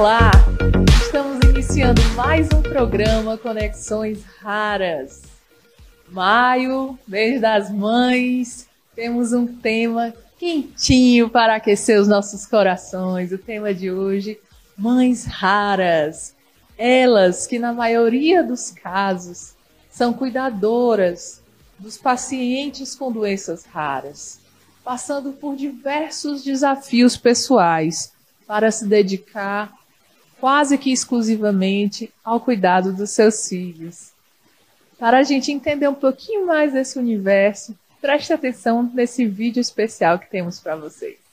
Olá! Estamos iniciando mais um programa Conexões Raras. Maio, mês das mães, temos um tema quentinho para aquecer os nossos corações. O tema de hoje, mães raras. Elas que na maioria dos casos são cuidadoras dos pacientes com doenças raras, passando por diversos desafios pessoais para se dedicar quase que exclusivamente ao cuidado dos seus filhos. Para a gente entender um pouquinho mais desse universo, preste atenção nesse vídeo especial que temos para vocês.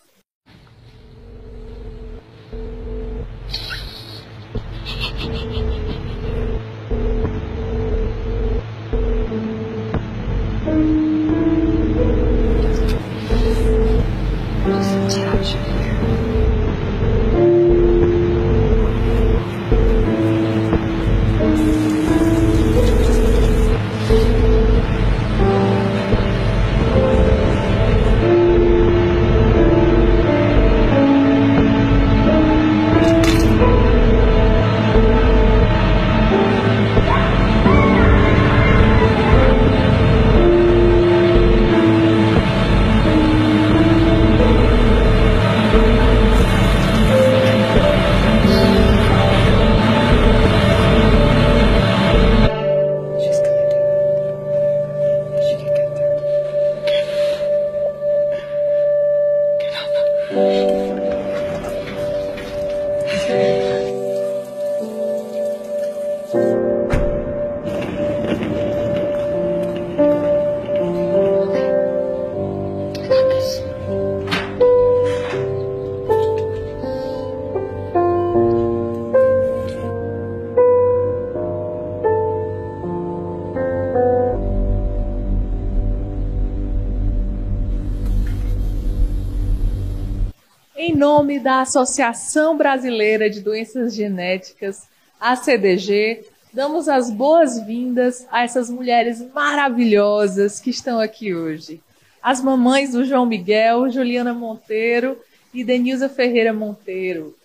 Associação Brasileira de Doenças Genéticas, ACDG, damos as boas-vindas a essas mulheres maravilhosas que estão aqui hoje. As mamães do João Miguel, Juliana Monteiro e Denilza Ferreira Monteiro.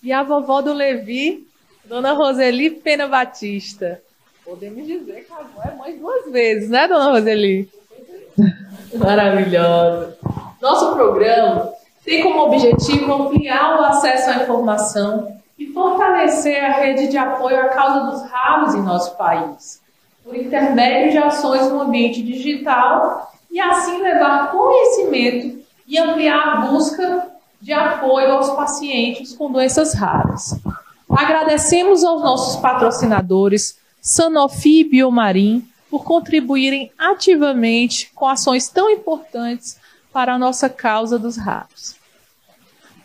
E a vovó do Levi, Dona Roseli Pena Batista. Podemos dizer que a avó é mãe duas vezes, né, Dona Roseli? Maravilhosa. Nosso programa tem como objetivo ampliar o acesso à informação e fortalecer a rede de apoio à causa dos raros em nosso país, por intermédio de ações no ambiente digital e assim levar conhecimento e ampliar a busca de apoio aos pacientes com doenças raras. Agradecemos aos nossos patrocinadores Sanofi e Biomarim por contribuírem ativamente com ações tão importantes para a nossa causa dos ratos.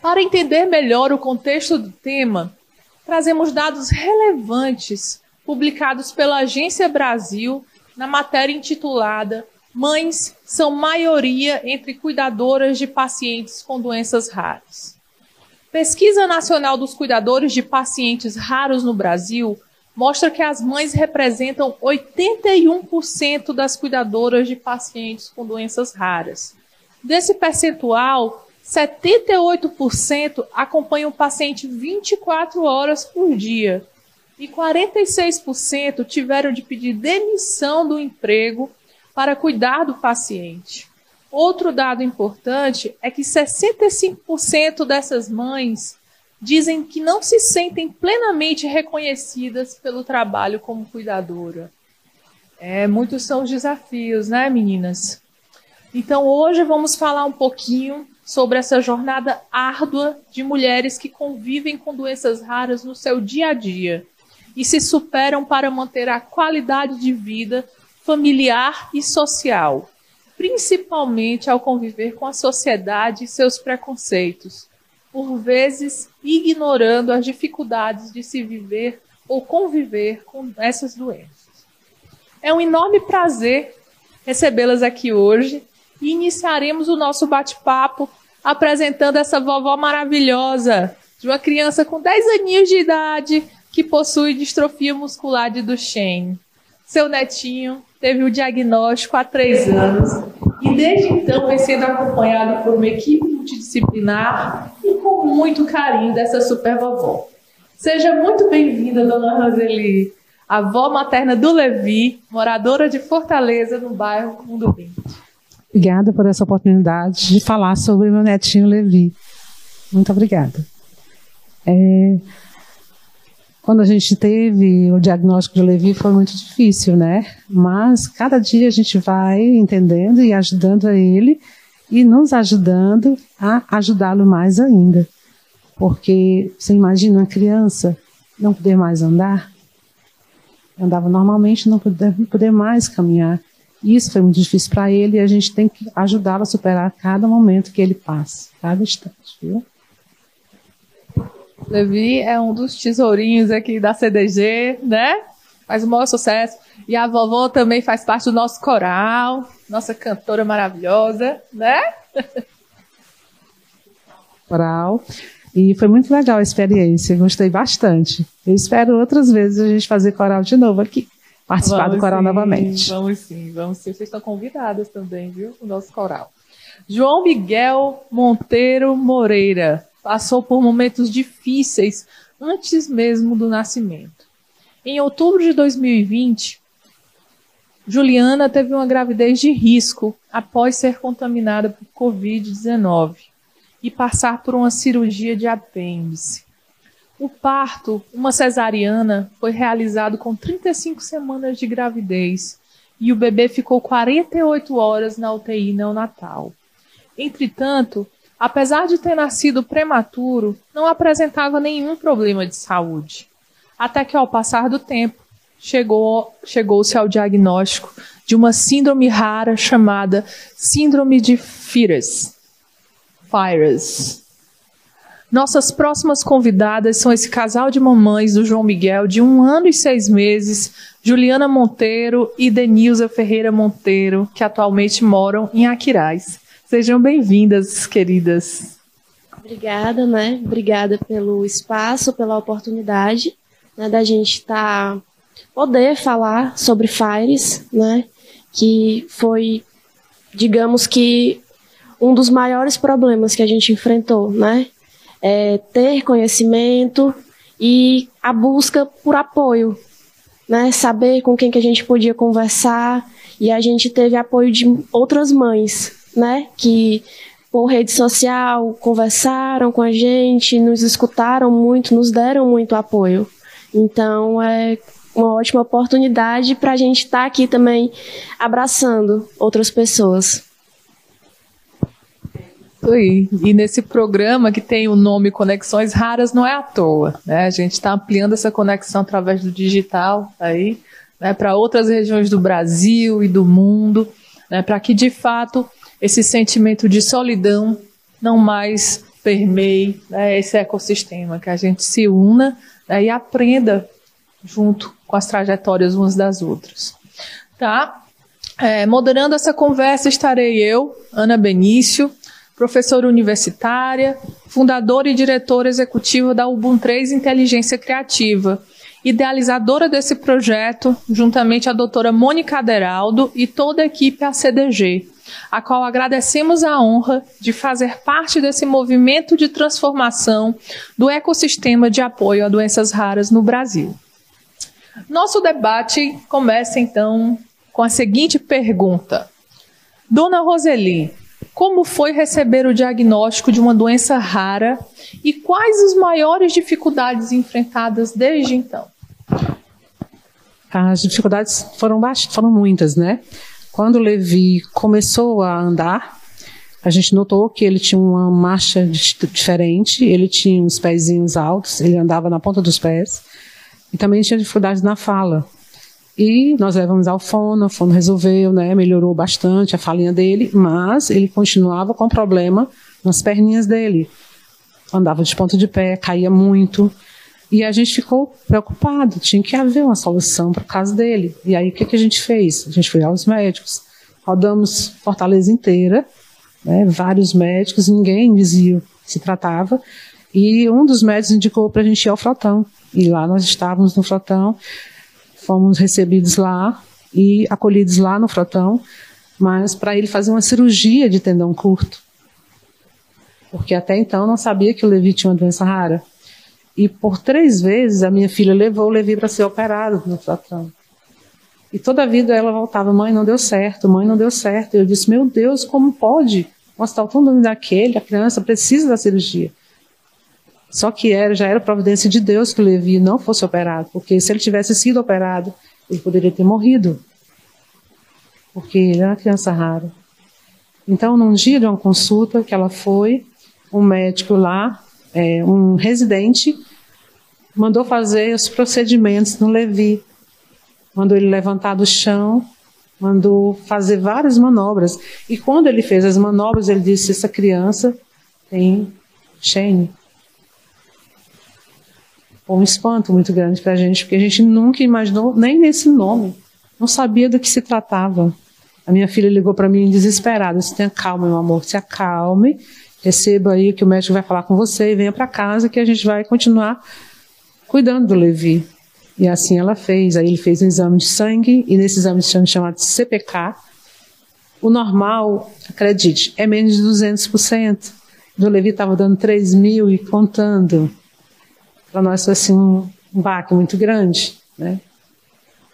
Para entender melhor o contexto do tema, trazemos dados relevantes publicados pela Agência Brasil na matéria intitulada Mães são maioria entre cuidadoras de pacientes com doenças raras. Pesquisa Nacional dos Cuidadores de Pacientes Raros no Brasil mostra que as mães representam 81% das cuidadoras de pacientes com doenças raras. Desse percentual, 78% acompanham o paciente 24 horas por dia e 46% tiveram de pedir demissão do emprego para cuidar do paciente. Outro dado importante é que 65% dessas mães dizem que não se sentem plenamente reconhecidas pelo trabalho como cuidadora. É, muitos são os desafios, né, meninas? Então, hoje vamos falar um pouquinho sobre essa jornada árdua de mulheres que convivem com doenças raras no seu dia a dia e se superam para manter a qualidade de vida familiar e social, principalmente ao conviver com a sociedade e seus preconceitos, por vezes ignorando as dificuldades de se viver ou conviver com essas doenças. É um enorme prazer recebê-las aqui hoje e iniciaremos o nosso bate-papo apresentando essa vovó maravilhosa de uma criança com 10 aninhos de idade que possui distrofia muscular de Duchenne. Seu netinho teve o diagnóstico há três anos e desde então vem sendo acompanhado por uma equipe multidisciplinar e com muito carinho dessa super vovó. Seja muito bem-vinda, dona Roseli, avó materna do Levi, moradora de Fortaleza, no bairro Mundo Vinte. Obrigada por essa oportunidade de falar sobre meu netinho Levi. Muito obrigada. É, quando a gente teve o diagnóstico de Levi foi muito difícil, né? Mas cada dia a gente vai entendendo e ajudando a ele e nos ajudando a ajudá-lo mais ainda. Porque você imagina uma criança não poder mais andar? Andava normalmente, não poder, não poder mais caminhar. Isso foi muito difícil para ele e a gente tem que ajudá-lo a superar cada momento que ele passa, cada instante, viu? Levi é um dos tesourinhos aqui da CDG, né? Faz o maior sucesso. E a vovó também faz parte do nosso coral, nossa cantora maravilhosa, né? Coral. E foi muito legal a experiência, gostei bastante. Eu espero outras vezes a gente fazer coral de novo aqui. Participar vamos do coral sim, novamente. Vamos sim, vamos sim. Vocês estão convidadas também, viu? O nosso coral. João Miguel Monteiro Moreira passou por momentos difíceis antes mesmo do nascimento. Em outubro de 2020, Juliana teve uma gravidez de risco após ser contaminada por Covid-19 e passar por uma cirurgia de apêndice. O parto, uma cesariana, foi realizado com 35 semanas de gravidez e o bebê ficou 48 horas na UTI neonatal. Entretanto, apesar de ter nascido prematuro, não apresentava nenhum problema de saúde. Até que, ao passar do tempo, chegou, chegou-se ao diagnóstico de uma síndrome rara chamada Síndrome de Fires. Fires. Nossas próximas convidadas são esse casal de mamães do João Miguel, de um ano e seis meses, Juliana Monteiro e Denilza Ferreira Monteiro, que atualmente moram em Aquiraz. Sejam bem-vindas, queridas. Obrigada, né? Obrigada pelo espaço, pela oportunidade né, da gente estar tá, poder falar sobre Fires, né? Que foi, digamos que, um dos maiores problemas que a gente enfrentou, né? É ter conhecimento e a busca por apoio, né? Saber com quem que a gente podia conversar e a gente teve apoio de outras mães, né? Que por rede social conversaram com a gente, nos escutaram muito, nos deram muito apoio. Então é uma ótima oportunidade para a gente estar tá aqui também abraçando outras pessoas. E, e nesse programa que tem o nome Conexões Raras não é à toa, né? A gente está ampliando essa conexão através do digital aí, né, para outras regiões do Brasil e do mundo, né, para que de fato esse sentimento de solidão não mais permeie né, esse ecossistema, que a gente se una né, e aprenda junto com as trajetórias umas das outras. Tá? É, moderando essa conversa estarei eu, Ana Benício, professora universitária, fundadora e diretora executiva da Ubuntu 3 Inteligência Criativa, idealizadora desse projeto, juntamente a doutora Mônica Aderaldo e toda a equipe ACDG, a qual agradecemos a honra de fazer parte desse movimento de transformação do ecossistema de apoio a doenças raras no Brasil. Nosso debate começa então com a seguinte pergunta: Dona Roseli, como foi receber o diagnóstico de uma doença rara e quais as maiores dificuldades enfrentadas desde então? As dificuldades foram, foram muitas, né? Quando o Levi começou a andar, a gente notou que ele tinha uma marcha diferente, ele tinha uns pezinhos altos, ele andava na ponta dos pés, e também tinha dificuldades na fala. E nós levamos ao fono, o fono resolveu, né, melhorou bastante a falinha dele, mas ele continuava com problema nas perninhas dele. Andava de ponta de pé, caía muito. E a gente ficou preocupado, tinha que haver uma solução para o caso dele. E aí o que, que a gente fez? A gente foi aos médicos, rodamos Fortaleza inteira, né, vários médicos, ninguém dizia se tratava. E um dos médicos indicou para a gente ir ao frotão. E lá nós estávamos no frotão, fomos recebidos lá e acolhidos lá no frotão, mas para ele fazer uma cirurgia de tendão curto. Porque até então não sabia que o Levi tinha uma doença rara. E por três vezes a minha filha levou o Levi para ser operado no tratamento. E toda a vida ela voltava, mãe, não deu certo, mãe, não deu certo. E eu disse, meu Deus, como pode? Um hospital tão daquele, a criança precisa da cirurgia. Só que era, já era providência de Deus que o Levi não fosse operado, porque se ele tivesse sido operado, ele poderia ter morrido. Porque ele era uma criança rara. Então, num dia de uma consulta que ela foi, um médico lá, é, um residente, mandou fazer os procedimentos no Levi mandou ele levantar do chão, mandou fazer várias manobras. E quando ele fez as manobras, ele disse: Essa criança tem Shane. Um espanto muito grande para a gente, porque a gente nunca imaginou nem nesse nome, não sabia do que se tratava. A minha filha ligou para mim desesperada: disse, Tenha calma, meu amor, se acalme, receba aí que o médico vai falar com você e venha para casa que a gente vai continuar cuidando do Levi. E assim ela fez. Aí ele fez um exame de sangue, e nesse exame de sangue chamado CPK, o normal, acredite, é menos de 200%. O Levi estava dando 3 mil e contando. Para nós foi assim um, baque muito grande, né?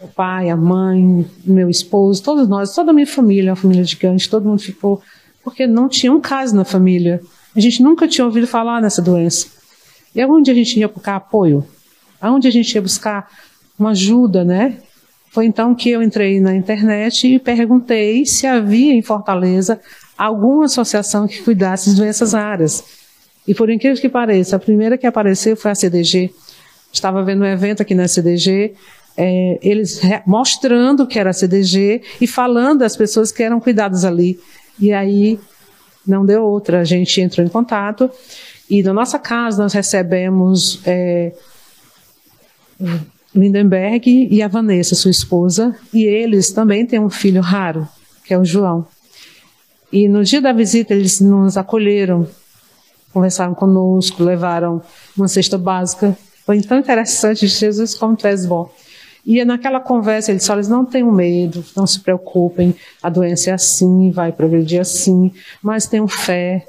O pai, a mãe, meu esposo, todos nós, toda a minha família, uma família gigante, todo mundo ficou, porque não tinha um caso na família. A gente nunca tinha ouvido falar nessa doença. E onde a gente ia buscar apoio? Aonde a gente ia buscar uma ajuda, né? Foi então que eu entrei na internet e perguntei se havia em Fortaleza alguma associação que cuidasse de doenças raras. E por incrível que pareça, a primeira que apareceu foi a CDG. Estava vendo um evento aqui na CDG, é, eles mostrando que era a CDG e falando das pessoas que eram cuidadas ali. E aí não deu outra, a gente entrou em contato e na nossa casa nós recebemos é, Lindenberg e a Vanessa, sua esposa, e eles também têm um filho raro, que é o João. E no dia da visita eles nos acolheram, conversaram conosco, levaram uma cesta básica. Foi tão interessante, Jesus, como tu és bom. E naquela conversa ele disse, olha, não tenham medo, não se preocupem, a doença é assim, vai progredir assim, mas tenham fé,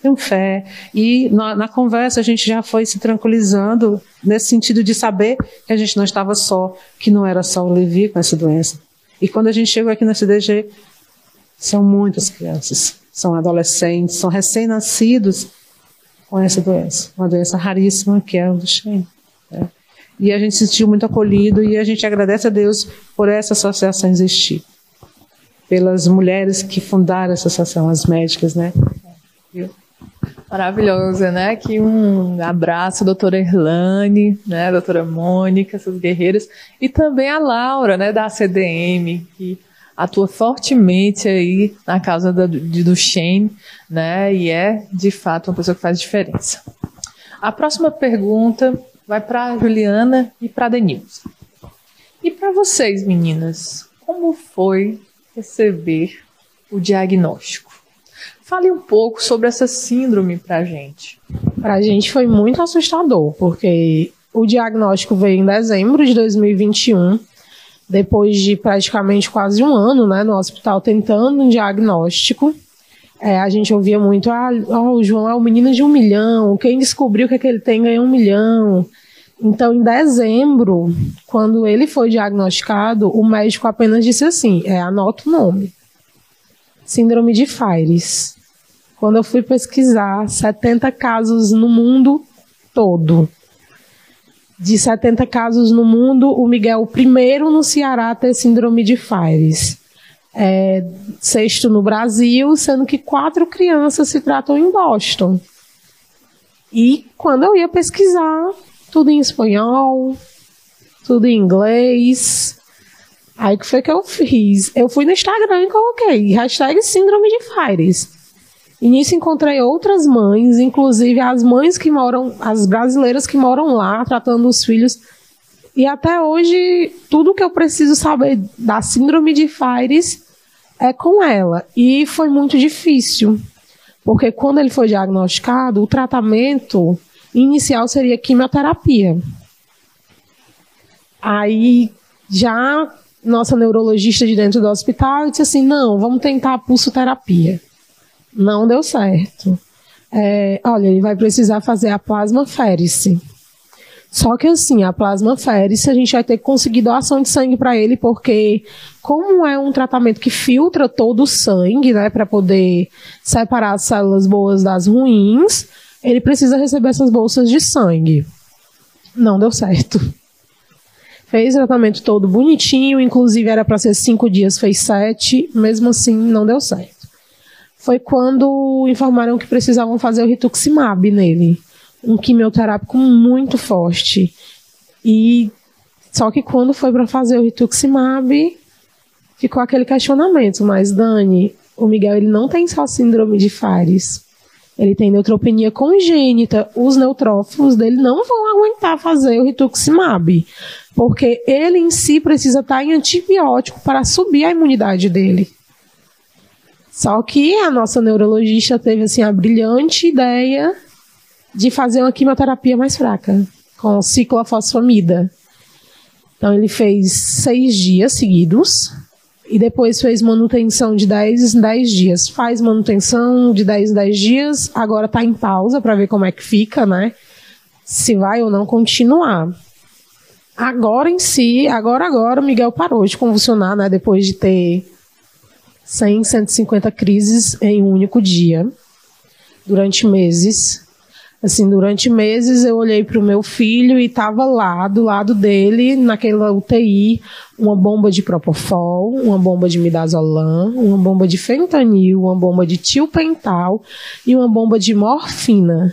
tenham fé. E na, na, conversa a gente já foi se tranquilizando nesse sentido de saber que a gente não estava só, que não era só o Levi com essa doença. E quando a gente chegou aqui na CDG, são muitas crianças, são adolescentes, são recém-nascidos com essa doença, uma doença raríssima que é o Duchenne. Né? E a gente se sentiu muito acolhido e a gente agradece a Deus por essa associação existir. Pelas mulheres que fundaram essa associação, as médicas, né? Maravilhosa, né? Aqui um abraço, doutora Erlane, né? Doutora Mônica, essas guerreiras. E também a Laura, né? Da CDM, que atua fortemente aí na causa do, de, né? E é, de fato, uma pessoa que faz diferença. A próxima pergunta vai para Juliana e para Denilson. E para vocês, meninas, como foi receber o diagnóstico? Fale um pouco sobre essa síndrome pra gente. Pra gente foi muito assustador, porque o diagnóstico veio em dezembro de 2021, depois de praticamente quase um ano né, no hospital tentando um diagnóstico. É, a gente ouvia muito, ah, oh, o João é o menino de um milhão, quem descobriu que, é que ele tem ganhou um milhão. Então, em dezembro, quando ele foi diagnosticado, o médico apenas disse assim: é, anota o nome. Síndrome de Fires. Quando eu fui pesquisar, 70 casos no mundo todo. De 70 casos no mundo, o Miguel, o primeiro no Ceará ter síndrome de Fires. É, sexto no Brasil, sendo que quatro crianças se tratam em Boston. E quando eu ia pesquisar, tudo em espanhol, tudo em inglês. Aí que foi que eu fiz? Eu fui no Instagram e coloquei hashtag síndrome de Fires. E nisso encontrei outras mães, inclusive as mães que moram, as brasileiras que moram lá, tratando os filhos. E até hoje, tudo que eu preciso saber da síndrome de Fires é com ela. E foi muito difícil, porque quando ele foi diagnosticado, o tratamento inicial seria quimioterapia. Aí já nossa neurologista de dentro do hospital disse assim: não, vamos tentar a pulsoterapia. Não deu certo. é, olha, ele vai precisar fazer a plasmaférese. Só que assim, a plasmaférese, a gente vai ter que conseguir doação de sangue para ele, porque como é um tratamento que filtra todo o sangue, né, para poder separar as células boas das ruins, ele precisa receber essas bolsas de sangue. Não deu certo. Fez o tratamento todo bonitinho, inclusive era para ser cinco dias, fez sete, mesmo assim não deu certo. Foi quando informaram que precisavam fazer o rituximab nele um quimioterápico muito forte. E só que quando foi para fazer o rituximab, ficou aquele questionamento, mas Dani, o Miguel ele não tem só síndrome de Fares. Ele tem neutropenia congênita. Os neutrófilos dele não vão aguentar fazer o rituximab, porque ele em si precisa estar em antibiótico para subir a imunidade dele. Só que a nossa neurologista teve assim a brilhante ideia de fazer uma quimioterapia mais fraca, com ciclofosfamida. Então ele fez seis dias seguidos e depois fez manutenção de 10 em 10 dias. Faz manutenção de 10 em 10 dias, agora está em pausa para ver como é que fica, né? Se vai ou não continuar. Agora em si, agora agora o Miguel parou de convulsionar, né? Depois de ter 100, 150 crises em um único dia, durante meses. Assim, durante meses eu olhei para o meu filho e estava lá, do lado dele, naquela UTI, uma bomba de Propofol, uma bomba de Midazolam, uma bomba de fentanil, uma bomba de tilpental e uma bomba de morfina.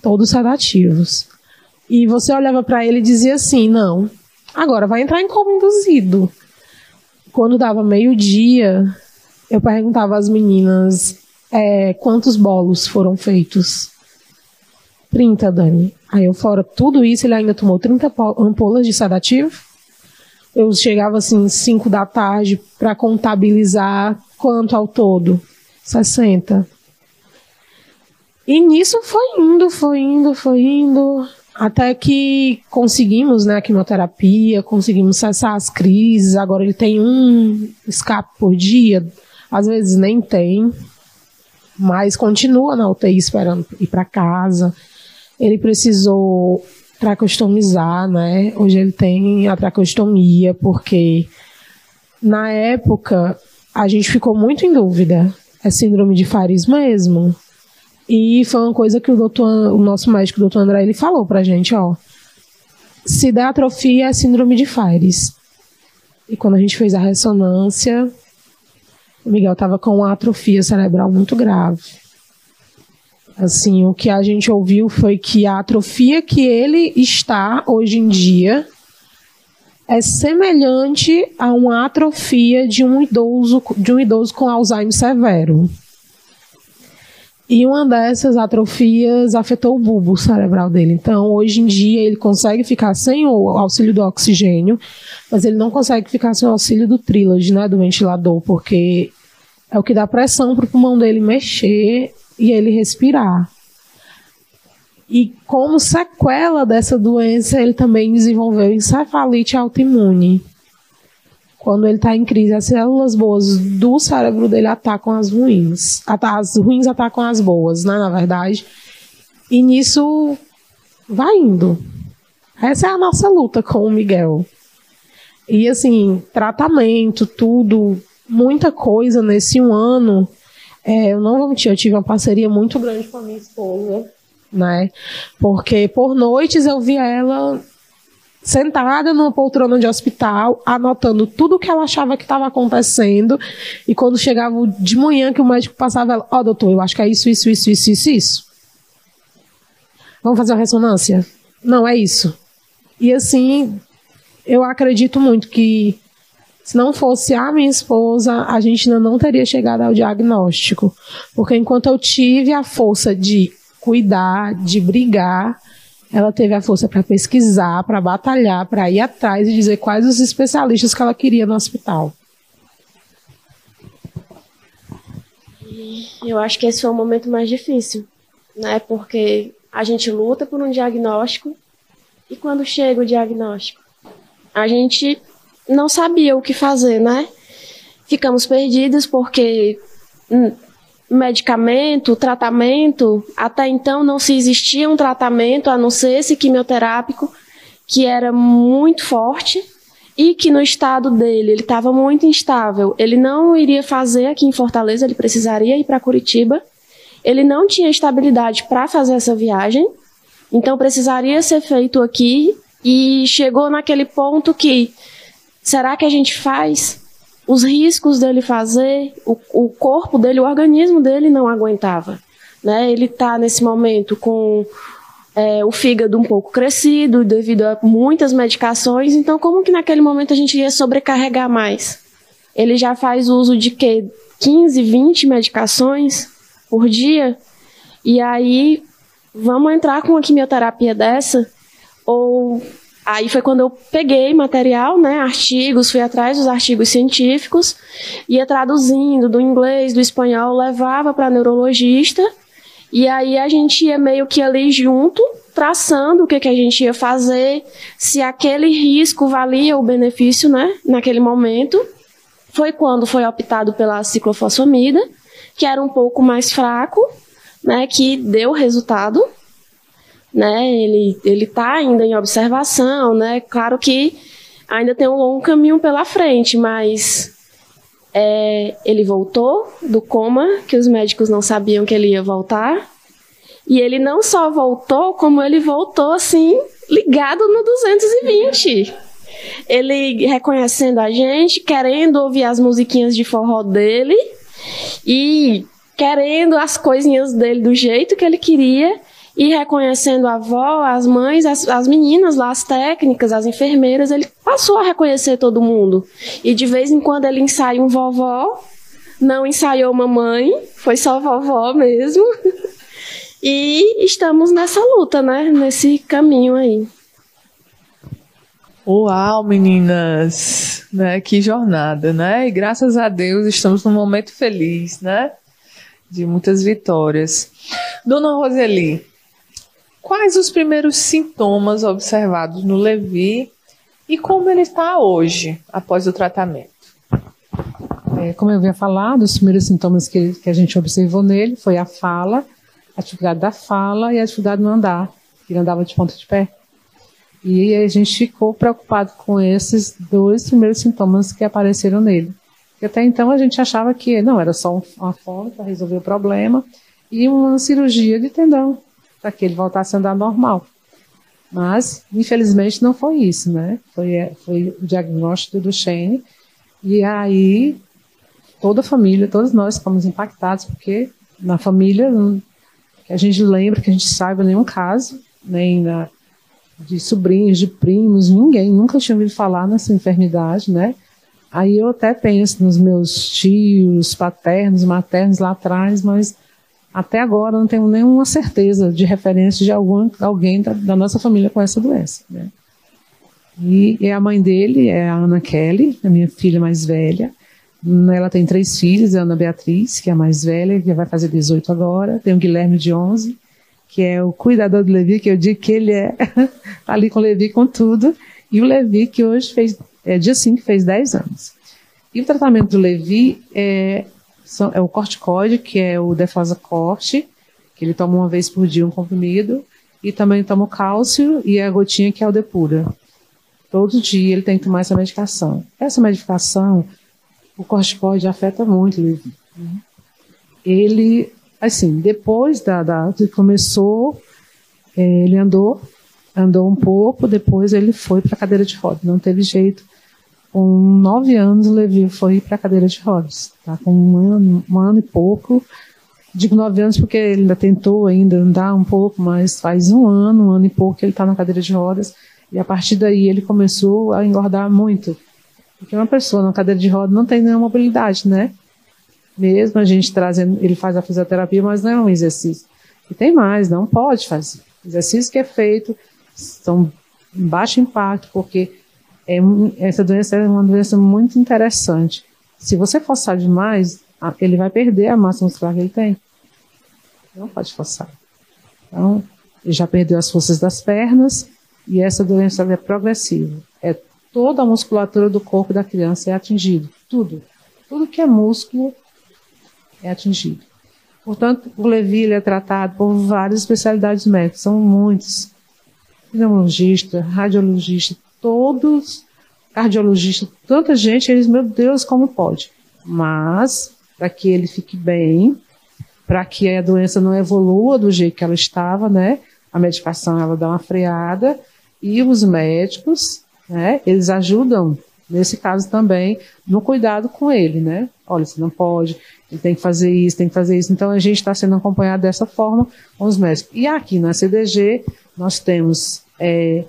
Todos sedativos. E você olhava para ele e dizia assim: não, agora vai entrar em coma induzido. Quando dava meio-dia, eu perguntava às meninas é, quantos bolos foram feitos. 30, Dani. Aí eu, fora tudo isso, ele ainda tomou 30 ampolas de sedativo. Eu chegava assim, 5 da tarde, para contabilizar quanto ao todo. 60. E nisso foi indo, foi indo, foi indo. Até que conseguimos, né, a quimioterapia, conseguimos cessar as crises. Agora ele tem um escape por dia, às vezes nem tem, mas continua na UTI esperando ir para casa ele precisou tracostomizar, né? Hoje ele tem a tracostomia, porque na época a gente ficou muito em dúvida. É síndrome de Fares mesmo? E foi uma coisa que o doutor, o nosso médico, o doutor André, ele falou pra gente, ó. Se der atrofia, é síndrome de Fares. E quando a gente fez a ressonância, o Miguel estava com uma atrofia cerebral muito grave. Assim, o que a gente ouviu foi que a atrofia que ele está hoje em dia é semelhante a uma atrofia de um idoso, de um idoso com Alzheimer severo. E uma dessas atrofias afetou o bulbo cerebral dele. Então, hoje em dia, ele consegue ficar sem o auxílio do oxigênio, mas ele não consegue ficar sem o auxílio do trílode, né, do ventilador, porque é o que dá pressão para o pulmão dele mexer e ele respirar. E como sequela dessa doença, ele também desenvolveu encefalite autoimune. Quando ele está em crise, as células boas do cérebro dele atacam as ruins. As ruins atacam as boas, né, na verdade. E nisso vai indo. Essa é a nossa luta com o Miguel. E assim, tratamento, tudo, muita coisa nesse um ano é, eu não vou mentir, eu tive uma parceria muito grande com a minha esposa, né? Porque por noites eu via ela sentada numa poltrona de hospital, anotando tudo o que ela achava que estava acontecendo. E quando chegava de manhã que o médico passava, ela, ó, oh, doutor, eu acho que é isso, isso, isso, isso, isso, isso. Vamos fazer uma ressonância? Não, é isso. E assim, eu acredito muito que se não fosse a minha esposa, a gente ainda não teria chegado ao diagnóstico. Porque enquanto eu tive a força de cuidar, de brigar, ela teve a força para pesquisar, para batalhar, para ir atrás e dizer quais os especialistas que ela queria no hospital. Eu acho que esse foi o momento mais difícil, né? Porque a gente luta por um diagnóstico e quando chega o diagnóstico, a gente não sabia o que fazer, né? Ficamos perdidos porque hum, medicamento, tratamento, até então não se existia um tratamento a não ser esse quimioterápico que era muito forte e que no estado dele ele estava muito instável. Ele não iria fazer aqui em Fortaleza, ele precisaria ir para Curitiba. Ele não tinha estabilidade para fazer essa viagem, então precisaria ser feito aqui e chegou naquele ponto que será que a gente faz? Os riscos dele fazer, o, o corpo dele, o organismo dele não aguentava. Né? Ele está nesse momento com é, o fígado um pouco crescido devido a muitas medicações, então como que naquele momento a gente ia sobrecarregar mais? Ele já faz uso de que 15, 20 medicações por dia, e aí vamos entrar com uma quimioterapia dessa? Ou aí foi quando eu peguei material, né, artigos, fui atrás dos artigos científicos, ia traduzindo do inglês, do espanhol, levava para neurologista e aí a gente ia meio que ali junto, traçando o que, que a gente ia fazer, se aquele risco valia o benefício, né, naquele momento. Foi quando foi optado pela ciclofosfamida, que era um pouco mais fraco, né, que deu resultado, né, ele ele está ainda em observação, né, claro que ainda tem um longo caminho pela frente, mas é, ele voltou do coma, que os médicos não sabiam que ele ia voltar. E ele não só voltou, como ele voltou assim, ligado no 220. Ele reconhecendo a gente, querendo ouvir as musiquinhas de forró dele e querendo as coisinhas dele do jeito que ele queria e reconhecendo a avó, as mães, as, as meninas lá, as técnicas, as enfermeiras, ele passou a reconhecer todo mundo. E de vez em quando ele ensaia um vovó, não ensaiou mamãe, foi só vovó mesmo. e estamos nessa luta, né? Nesse caminho aí. Uau, meninas, né? Que jornada, né? E graças a Deus estamos num momento feliz, né? De muitas vitórias. Dona Roseli, Quais os primeiros sintomas observados no Levi e como ele está hoje, após o tratamento? É, como eu havia falado, os primeiros sintomas que, que a gente observou nele foi a fala, a dificuldade da fala e a dificuldade no andar. Ele andava de ponta de pé. E a gente ficou preocupado com esses dois primeiros sintomas que apareceram nele. E até então a gente achava que não era só uma forma para resolver o problema e uma cirurgia de tendão para que ele voltasse a andar normal. Mas, infelizmente, não foi isso, né? Foi, é, foi o diagnóstico do Shane. E aí, toda a família, todos nós fomos impactados, porque na família, que a gente lembra, que a gente saiba nenhum caso, nem na, de sobrinhos, de primos, ninguém nunca tinha ouvido falar nessa enfermidade, né? Aí eu até penso nos meus tios, paternos, maternos lá atrás, mas até agora não tenho nenhuma certeza de referência de algum, alguém da, da nossa família com essa doença. Né? E, e, a mãe dele é a Ana Kelly, a minha filha mais velha. Ela tem três filhos, a Ana Beatriz, que é a mais velha, que vai fazer 18 agora. Tem o Guilherme de 11, que é o cuidador do Levi, que eu digo que ele é ali com o Levi com tudo. E o Levi, que hoje fez, é dia 5, fez 10 anos. E o tratamento do Levi é é o corticoide, que é o defosa corte, que ele toma uma vez por dia um comprimido, e também toma o cálcio e a gotinha que é o depura. Todo dia ele tem que tomar essa medicação. Essa medicação, o corticoide afeta muito ele. Ele, assim, depois da, da que começou, é, ele andou, andou um pouco, depois ele foi para a cadeira de rodas. Não teve jeito com nove anos, o Levi foi para a cadeira de rodas. Tá? Com um ano, um ano e pouco. Digo nove anos porque ele ainda tentou ainda andar um pouco, mas faz um ano, um ano e pouco que ele está na cadeira de rodas. E a partir daí ele começou a engordar muito. Porque uma pessoa na cadeira de rodas não tem nenhuma mobilidade, né? Mesmo a gente trazendo, ele faz a fisioterapia, mas não é um exercício. E tem mais, não pode fazer. Exercícios que é feito são baixo impacto, porque é, essa doença é uma doença muito interessante. Se você forçar demais, ele vai perder a massa muscular que ele tem. Não pode forçar. Então, ele já perdeu as forças das pernas e essa doença é progressiva. É toda a musculatura do corpo da criança é atingido. Tudo. Tudo que é músculo é atingido. Portanto, o Levi é tratado por várias especialidades médicas, são muitos. Pneumologista, radiologista, todos, cardiologista, tanta gente, eles, meu Deus, como pode? Mas, para que ele fique bem, para que a doença não evolua do jeito que ela estava, né? A medicação ela dá uma freada e os médicos, né? Eles ajudam nesse caso também no cuidado com ele, né? Olha, você não pode, ele tem que fazer isso, tem que fazer isso. Então a gente está sendo acompanhado dessa forma com os médicos. E aqui na CDG nós temos é,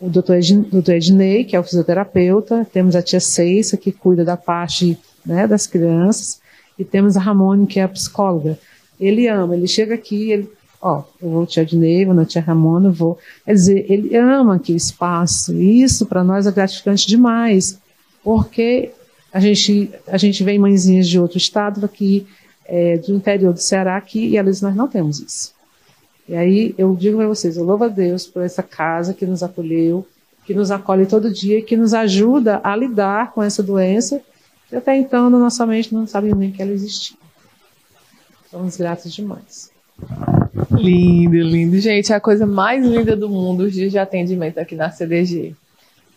o doutor, Ednei, que é o fisioterapeuta, temos a tia Ceissa, que cuida da parte né, das crianças, e temos a Ramone, que é a psicóloga. Ele ama, ele chega aqui, ele, ó, eu vou tia Ednei, vou na tia Ramona, vou. Quer dizer, ele ama aqui o espaço, e isso para nós é gratificante demais, porque a gente, a gente vem mãezinhas de outro estado aqui, é, do interior do Ceará aqui, e às nós não temos isso. E aí eu digo para vocês, eu louvo a Deus por essa casa que nos acolheu, que nos acolhe todo dia, que nos ajuda a lidar com essa doença, que até então na nossa mente não sabia nem que ela existia. Somos gratos demais. Lindo, lindo. Gente, é a coisa mais linda do mundo os dias de atendimento aqui na CDG.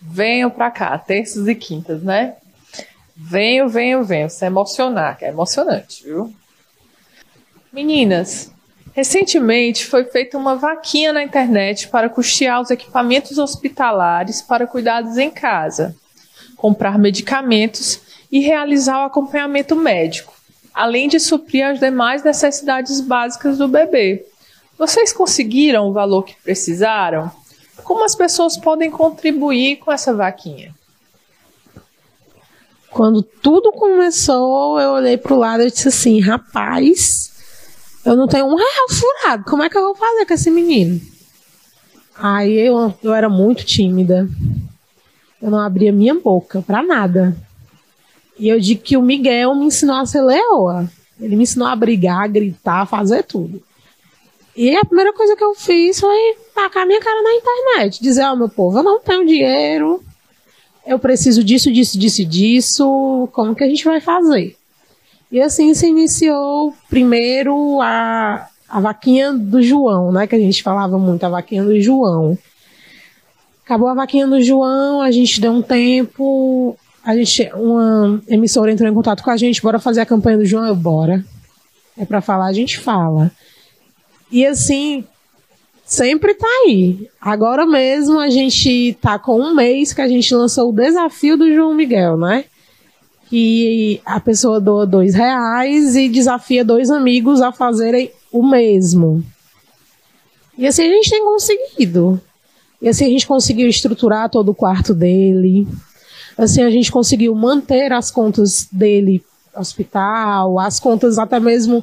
Venham para cá, terças e quintas, né? Venham, venham, venham. Se emocionar, que é emocionante, viu? Meninas, Recentemente foi feita uma vaquinha na internet para custear os equipamentos hospitalares para cuidados em casa, comprar medicamentos e realizar o acompanhamento médico, além de suprir as demais necessidades básicas do bebê. Vocês conseguiram o valor que precisaram? Como as pessoas podem contribuir com essa vaquinha? Quando tudo começou, eu olhei para o lado e disse assim: rapaz, eu não tenho um real furado. Como é que eu vou fazer com esse menino? Aí eu, eu era muito tímida. Eu não abria minha boca para nada. E eu digo que o Miguel me ensinou a ser leoa. Ele me ensinou a brigar, a gritar, a fazer tudo. E a primeira coisa que eu fiz foi tacar minha cara na internet. Dizer, ó, oh, meu povo, eu não tenho dinheiro. Eu preciso disso, disso, disso, disso. Como que a gente vai fazer? E assim se iniciou primeiro a, a vaquinha do João, né? Que a gente falava muito, a vaquinha do João. Acabou a vaquinha do João, a gente deu um tempo, a gente, uma emissora entrou em contato com a gente, bora fazer a campanha do João, eu bora. É para falar, a gente fala. E assim, sempre tá aí. Agora mesmo a gente tá com um mês que a gente lançou o desafio do João Miguel, né? Que a pessoa doa dois reais e desafia dois amigos a fazerem o mesmo. E assim a gente tem conseguido. E assim a gente conseguiu estruturar todo o quarto dele. Assim a gente conseguiu manter as contas dele hospital, as contas até mesmo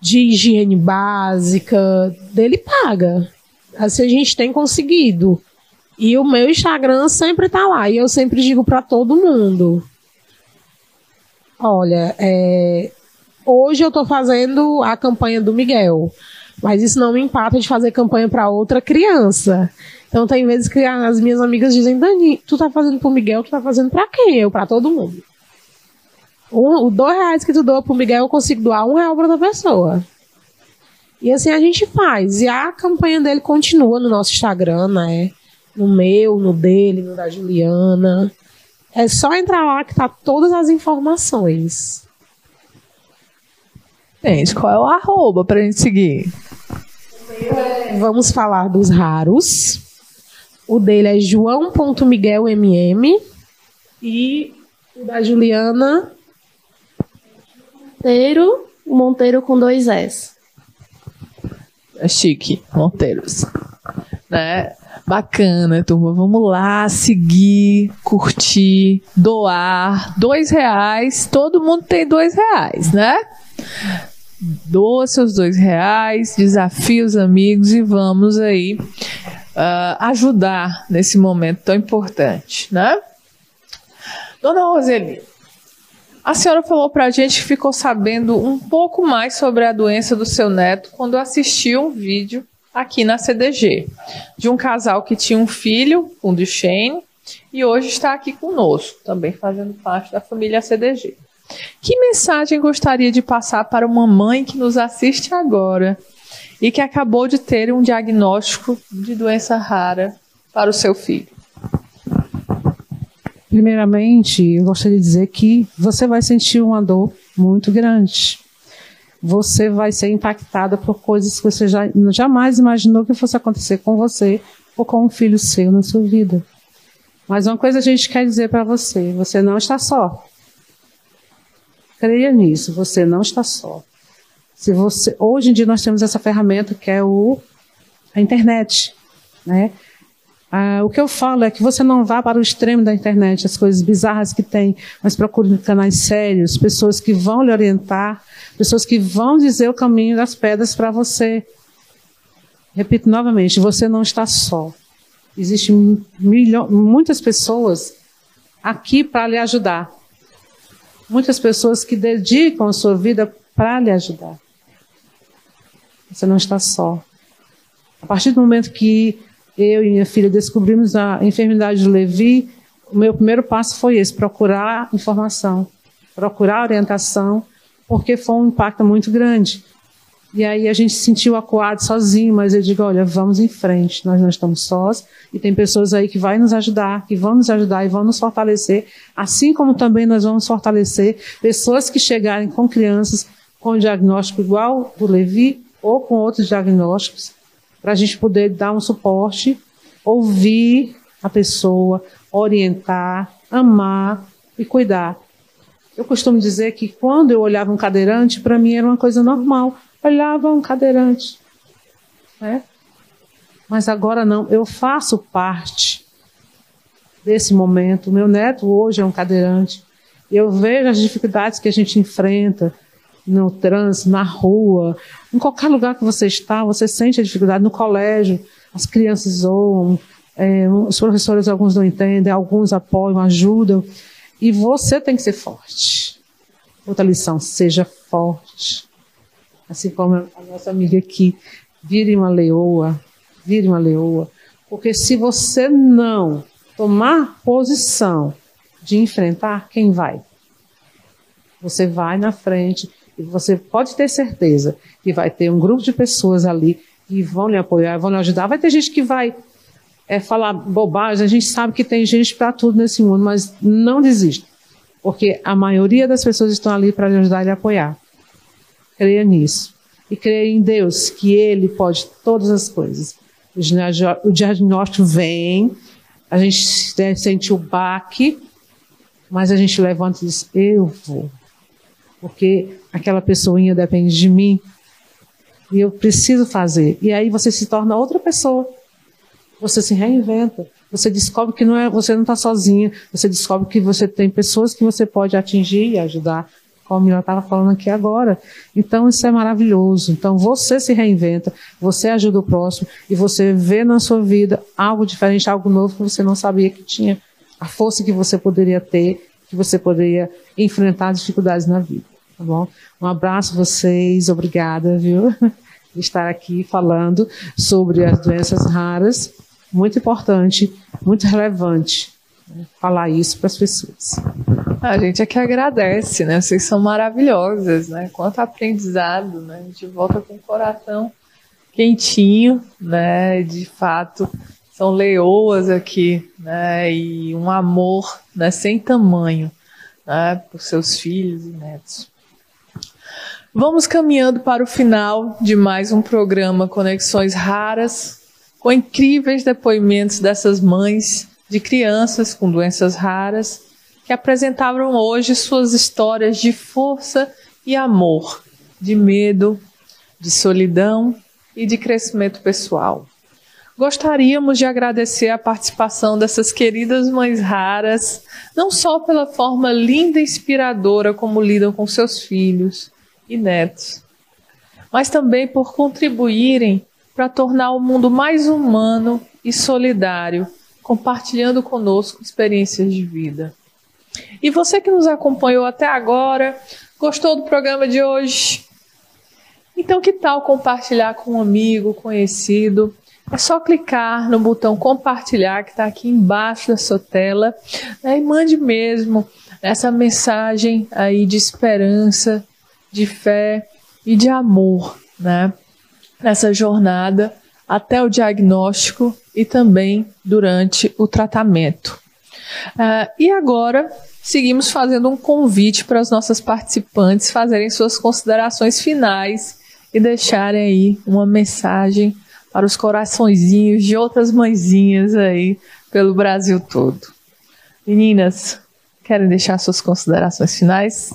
de higiene básica dele paga. Assim a gente tem conseguido. E o meu Instagram sempre tá lá. E eu sempre digo para todo mundo: Olha, é, hoje eu estou fazendo a campanha do Miguel, mas isso não me empata de fazer campanha para outra criança. Então tem vezes que as minhas amigas dizem, Dani, tu tá fazendo pro Miguel, tu tá fazendo para quem? Eu, para todo mundo. O, o dois reais que tu doa pro Miguel, eu consigo doar um real para outra pessoa. E assim a gente faz. E a campanha dele continua no nosso Instagram, né? No meu, no dele, no da Juliana. É só entrar lá que tá todas as informações. Gente, qual é o arroba pra gente seguir? Vamos falar dos raros. O dele é joão.miguelmm e o da Juliana Monteiro, Monteiro com dois S. É chique, Monteiros. Né? Bacana, turma. Vamos lá, seguir, curtir, doar. Dois reais, todo mundo tem dois reais, né? Doa seus dois reais, desafie os amigos e vamos aí uh, ajudar nesse momento tão importante, né? Dona Roseli, a senhora falou para a gente que ficou sabendo um pouco mais sobre a doença do seu neto quando assistiu um vídeo aqui na CDG, de um casal que tinha um filho, um Duchenne, e hoje está aqui conosco, também fazendo parte da família CDG. Que mensagem gostaria de passar para uma mãe que nos assiste agora e que acabou de ter um diagnóstico de doença rara para o seu filho? Primeiramente, eu gostaria de dizer que você vai sentir uma dor muito grande. Você vai ser impactada por coisas que você já, jamais imaginou que fosse acontecer com você ou com um filho seu na sua vida. Mas uma coisa a gente quer dizer para você: você não está só. Creia nisso, você não está só. Se você, hoje em dia nós temos essa ferramenta que é o, a internet, né? Ah, o que eu falo é que você não vá para o extremo da internet, as coisas bizarras que tem, mas procure canais sérios, pessoas que vão lhe orientar, pessoas que vão dizer o caminho das pedras para você. Repito novamente, você não está só. Existem muitas pessoas aqui para lhe ajudar. Muitas pessoas que dedicam a sua vida para lhe ajudar. Você não está só. A partir do momento que eu e minha filha descobrimos a enfermidade de Levi, o meu primeiro passo foi esse: procurar informação, procurar orientação, porque foi um impacto muito grande. E aí a gente se sentiu acuado sozinho, mas eu digo, olha, vamos em frente, nós não estamos sós, e tem pessoas aí que vão nos ajudar, que vão nos ajudar e vão nos fortalecer, assim como também nós vamos fortalecer pessoas que chegarem com crianças com diagnóstico igual do Levi ou com outros diagnósticos, para a gente poder dar um suporte, ouvir a pessoa, orientar, amar e cuidar. Eu costumo dizer que quando eu olhava um cadeirante, para mim era uma coisa normal. Olhava um cadeirante. Né? Mas agora não, eu faço parte desse momento. Meu neto hoje é um cadeirante. Eu vejo as dificuldades que a gente enfrenta no trânsito, na rua, em qualquer lugar que você está, você sente a dificuldade. No colégio, as crianças zoam, é, os professores alguns não entendem, alguns apoiam, ajudam. E você tem que ser forte. Outra lição, seja forte. Assim como a nossa amiga aqui, vire uma leoa, vire uma leoa. Porque se você não tomar posição de enfrentar, quem vai? Você vai na frente e você pode ter certeza que vai ter um grupo de pessoas ali que vão lhe apoiar, vão lhe ajudar. Vai ter gente que vai é, falar bobagem. A gente sabe que tem gente para tudo nesse mundo, mas não desista. Porque a maioria das pessoas estão ali para lhe ajudar e lhe apoiar. Creia nisso. E creia em Deus, que Ele pode todas as coisas. O diagnóstico vem, a gente sente o baque, mas a gente levanta e diz: Eu vou porque aquela pessoinha depende de mim e eu preciso fazer. E aí você se torna outra pessoa. Você se reinventa. Você descobre que não é, você não está sozinha. Você descobre que você tem pessoas que você pode atingir e ajudar, como eu estava falando aqui agora. Então isso é maravilhoso. Então você se reinventa, você ajuda o próximo e você vê na sua vida algo diferente, algo novo que você não sabia que tinha. A força que você poderia ter que você poderia enfrentar dificuldades na vida, tá bom? Um abraço a vocês, obrigada, viu? Estar aqui falando sobre as doenças raras, muito importante, muito relevante né? falar isso para as pessoas. A gente é que agradece, né? Vocês são maravilhosas, né? Quanto aprendizado, né? A gente volta com o coração quentinho, né? De fato, são leoas aqui, né? E um amor né, sem tamanho né, por seus filhos e netos. Vamos caminhando para o final de mais um programa Conexões Raras, com incríveis depoimentos dessas mães de crianças com doenças raras que apresentavam hoje suas histórias de força e amor, de medo, de solidão e de crescimento pessoal. Gostaríamos de agradecer a participação dessas queridas mães raras, não só pela forma linda e inspiradora como lidam com seus filhos e netos, mas também por contribuírem para tornar o mundo mais humano e solidário, compartilhando conosco experiências de vida. E você que nos acompanhou até agora, gostou do programa de hoje? Então, que tal compartilhar com um amigo, conhecido? É só clicar no botão compartilhar que está aqui embaixo da sua tela né, e mande mesmo essa mensagem aí de esperança, de fé e de amor, né? Nessa jornada até o diagnóstico e também durante o tratamento. Uh, e agora seguimos fazendo um convite para as nossas participantes fazerem suas considerações finais e deixarem aí uma mensagem para os coraçõezinhos de outras mãezinhas aí pelo Brasil todo. Meninas, querem deixar suas considerações finais?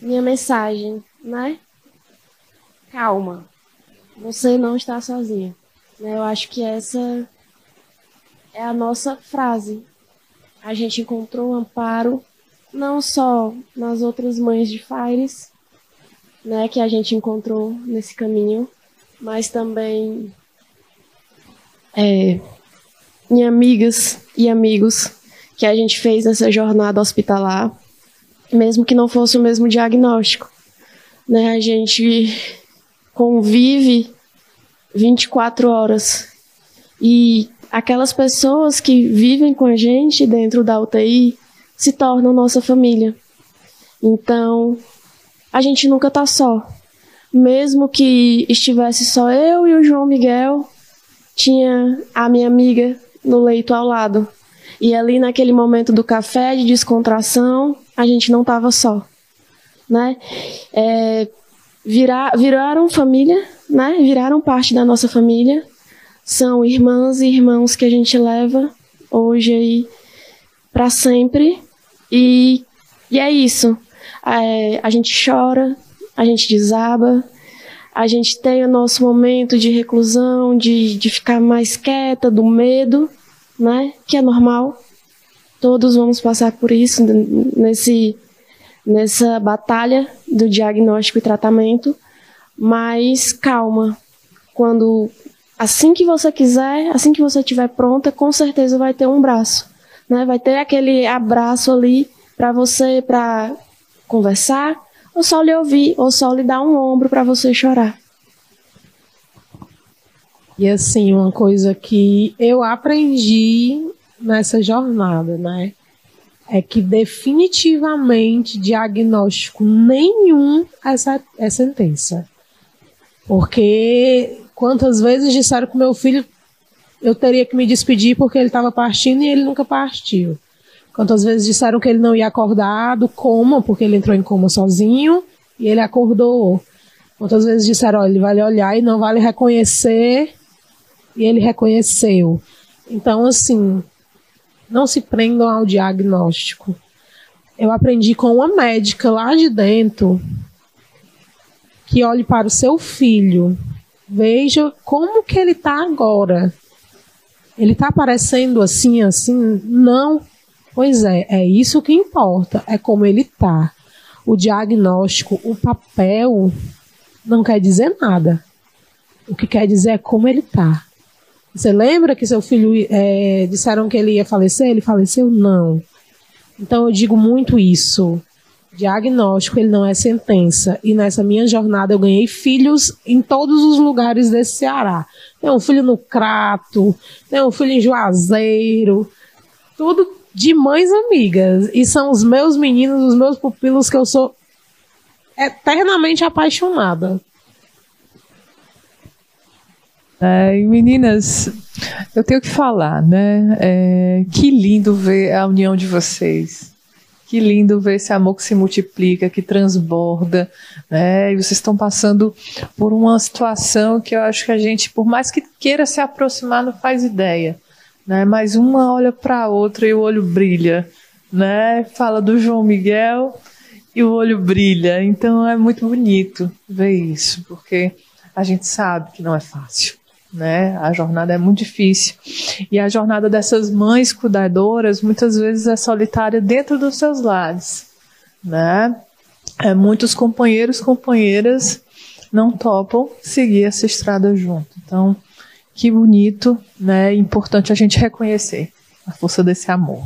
Minha mensagem, né? Calma. Você não está sozinha. Né? Eu acho que essa é a nossa frase. A gente encontrou amparo não só nas outras mães de Fires, né, que a gente encontrou nesse caminho, mas também é, em amigas e amigos que a gente fez nessa jornada hospitalar, mesmo que não fosse o mesmo diagnóstico. Né, a gente convive 24 horas e aquelas pessoas que vivem com a gente dentro da UTI se tornam nossa família. Então, a gente nunca tá só. Mesmo que estivesse só eu e o João Miguel, tinha a minha amiga no leito ao lado. E ali naquele momento do café de descontração, a gente não tava só, né? É, virar, viraram família, né? Viraram parte da nossa família. São irmãs e irmãos que a gente leva hoje aí para sempre e, e é isso. É, a gente chora, a gente desaba, a gente tem o nosso momento de reclusão, de, de ficar mais quieta, do medo, né? Que é normal. Todos vamos passar por isso nesse, nessa batalha do diagnóstico e tratamento. Mas calma. Quando assim que você quiser, assim que você estiver pronta, com certeza vai ter um braço né? Vai ter aquele abraço ali para você, para conversar, ou só lhe ouvir, ou só lhe dar um ombro para você chorar. E assim, uma coisa que eu aprendi nessa jornada, né? É que definitivamente diagnóstico nenhum é, é sentença. Porque quantas vezes disseram que meu filho eu teria que me despedir porque ele estava partindo e ele nunca partiu. Quantas vezes disseram que ele não ia acordar do coma, porque ele entrou em coma sozinho e ele acordou. Quantas vezes disseram, olha, ele vai olhar e não vai reconhecer, e ele reconheceu. Então, assim, não se prendam ao diagnóstico. Eu aprendi com uma médica lá de dentro que olhe para o seu filho, veja como que ele está agora. Ele está aparecendo assim, assim? Não. Pois é, é isso que importa, é como ele está. O diagnóstico, o papel, não quer dizer nada. O que quer dizer é como ele está. Você lembra que seu filho é, disseram que ele ia falecer? Ele faleceu? Não. Então eu digo muito isso. Diagnóstico, ele não é sentença. E nessa minha jornada eu ganhei filhos em todos os lugares desse Ceará. Tem um filho no Crato, tem um filho em Juazeiro, tudo de mães amigas. E são os meus meninos, os meus pupilos que eu sou eternamente apaixonada. É, meninas, eu tenho que falar, né? É, que lindo ver a união de vocês. Que lindo ver esse amor que se multiplica, que transborda, né? E vocês estão passando por uma situação que eu acho que a gente, por mais que queira se aproximar, não faz ideia, né? Mas uma olha para a outra e o olho brilha, né? Fala do João Miguel e o olho brilha. Então é muito bonito ver isso, porque a gente sabe que não é fácil né? A jornada é muito difícil. E a jornada dessas mães cuidadoras muitas vezes é solitária dentro dos seus lares, né? É, muitos companheiros, companheiras não topam seguir essa estrada junto. Então, que bonito, né? Importante a gente reconhecer a força desse amor.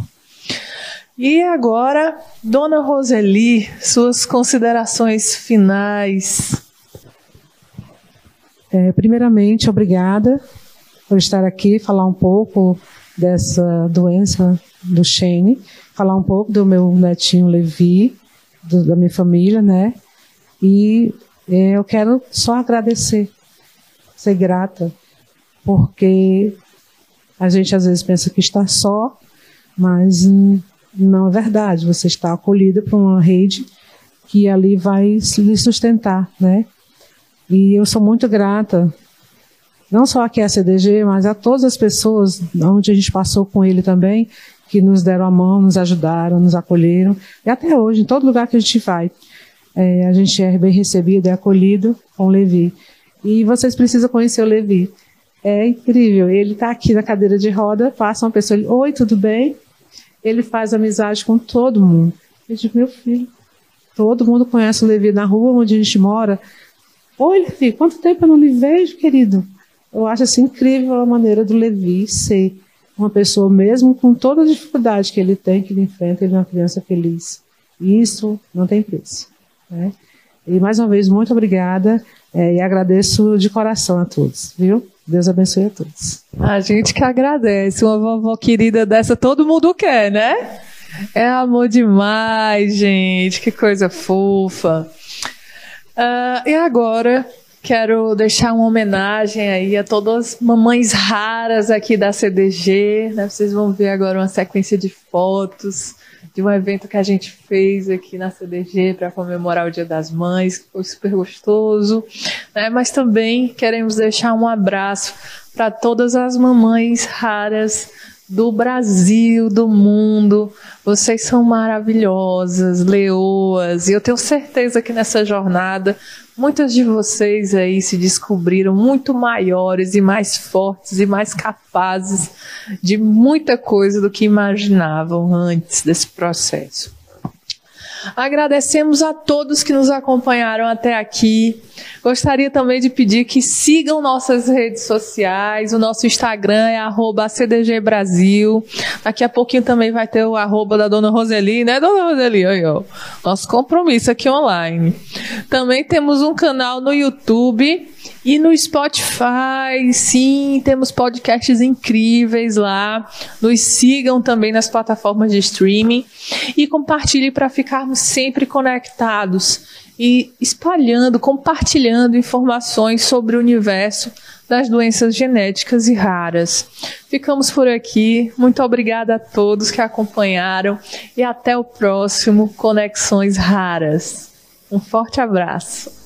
E agora, Dona Roseli, suas considerações finais. É, primeiramente, obrigada por estar aqui, falar um pouco dessa doença do Shane, falar um pouco do meu netinho Levi, do, da minha família, né? E é, eu quero só agradecer, ser grata, porque a gente às vezes pensa que está só, mas não é verdade. Você está acolhida por uma rede que ali vai lhe sustentar, né? E eu sou muito grata, não só aqui à CDG, mas a todas as pessoas onde a gente passou com ele também, que nos deram a mão, nos ajudaram, nos acolheram. E até hoje, em todo lugar que a gente vai, é, a gente é bem recebido, é acolhido com o Levi. E vocês precisam conhecer o Levi. É incrível. Ele está aqui na cadeira de roda, passa uma pessoa, ele, oi, tudo bem? Ele faz amizade com todo mundo. Eu digo, meu filho, todo mundo conhece o Levi na rua onde a gente mora. Oi, Levi, quanto tempo eu não lhe vejo, querido? Eu acho assim incrível a maneira do Levi ser uma pessoa, mesmo com toda a dificuldade que ele tem, que ele enfrenta, ele é uma criança feliz. Isso não tem preço. Né? E mais uma vez, muito obrigada é, e agradeço de coração a todos, viu? Deus abençoe a todos. A gente que agradece. Uma vovó querida dessa todo mundo quer, né? É amor demais, gente. Que coisa fofa. Uh, e agora quero deixar uma homenagem aí a todas as mamães raras aqui da CDG. Né? Vocês vão ver agora uma sequência de fotos de um evento que a gente fez aqui na CDG para comemorar o Dia das Mães, que foi super gostoso, né? Mas também queremos deixar um abraço para todas as mamães raras do Brasil, do mundo. Vocês são maravilhosas, leoas, e eu tenho certeza que nessa jornada muitas de vocês aí se descobriram muito maiores e mais fortes e mais capazes de muita coisa do que imaginavam antes desse processo. Agradecemos a todos que nos acompanharam até aqui. Gostaria também de pedir que sigam nossas redes sociais. O nosso Instagram é @cdgbrasil. Daqui a pouquinho também vai ter o arroba da Dona Roseli, né, Dona Roseli? Aí, ó. Nosso compromisso aqui online. Também temos um canal no YouTube e no Spotify, sim, temos podcasts incríveis lá. Nos sigam também nas plataformas de streaming e compartilhe para ficarmos sempre conectados e espalhando, compartilhando informações sobre o universo das doenças genéticas e raras. Ficamos por aqui. Muito obrigada a todos que acompanharam e até o próximo Conexões Raras. Um forte abraço.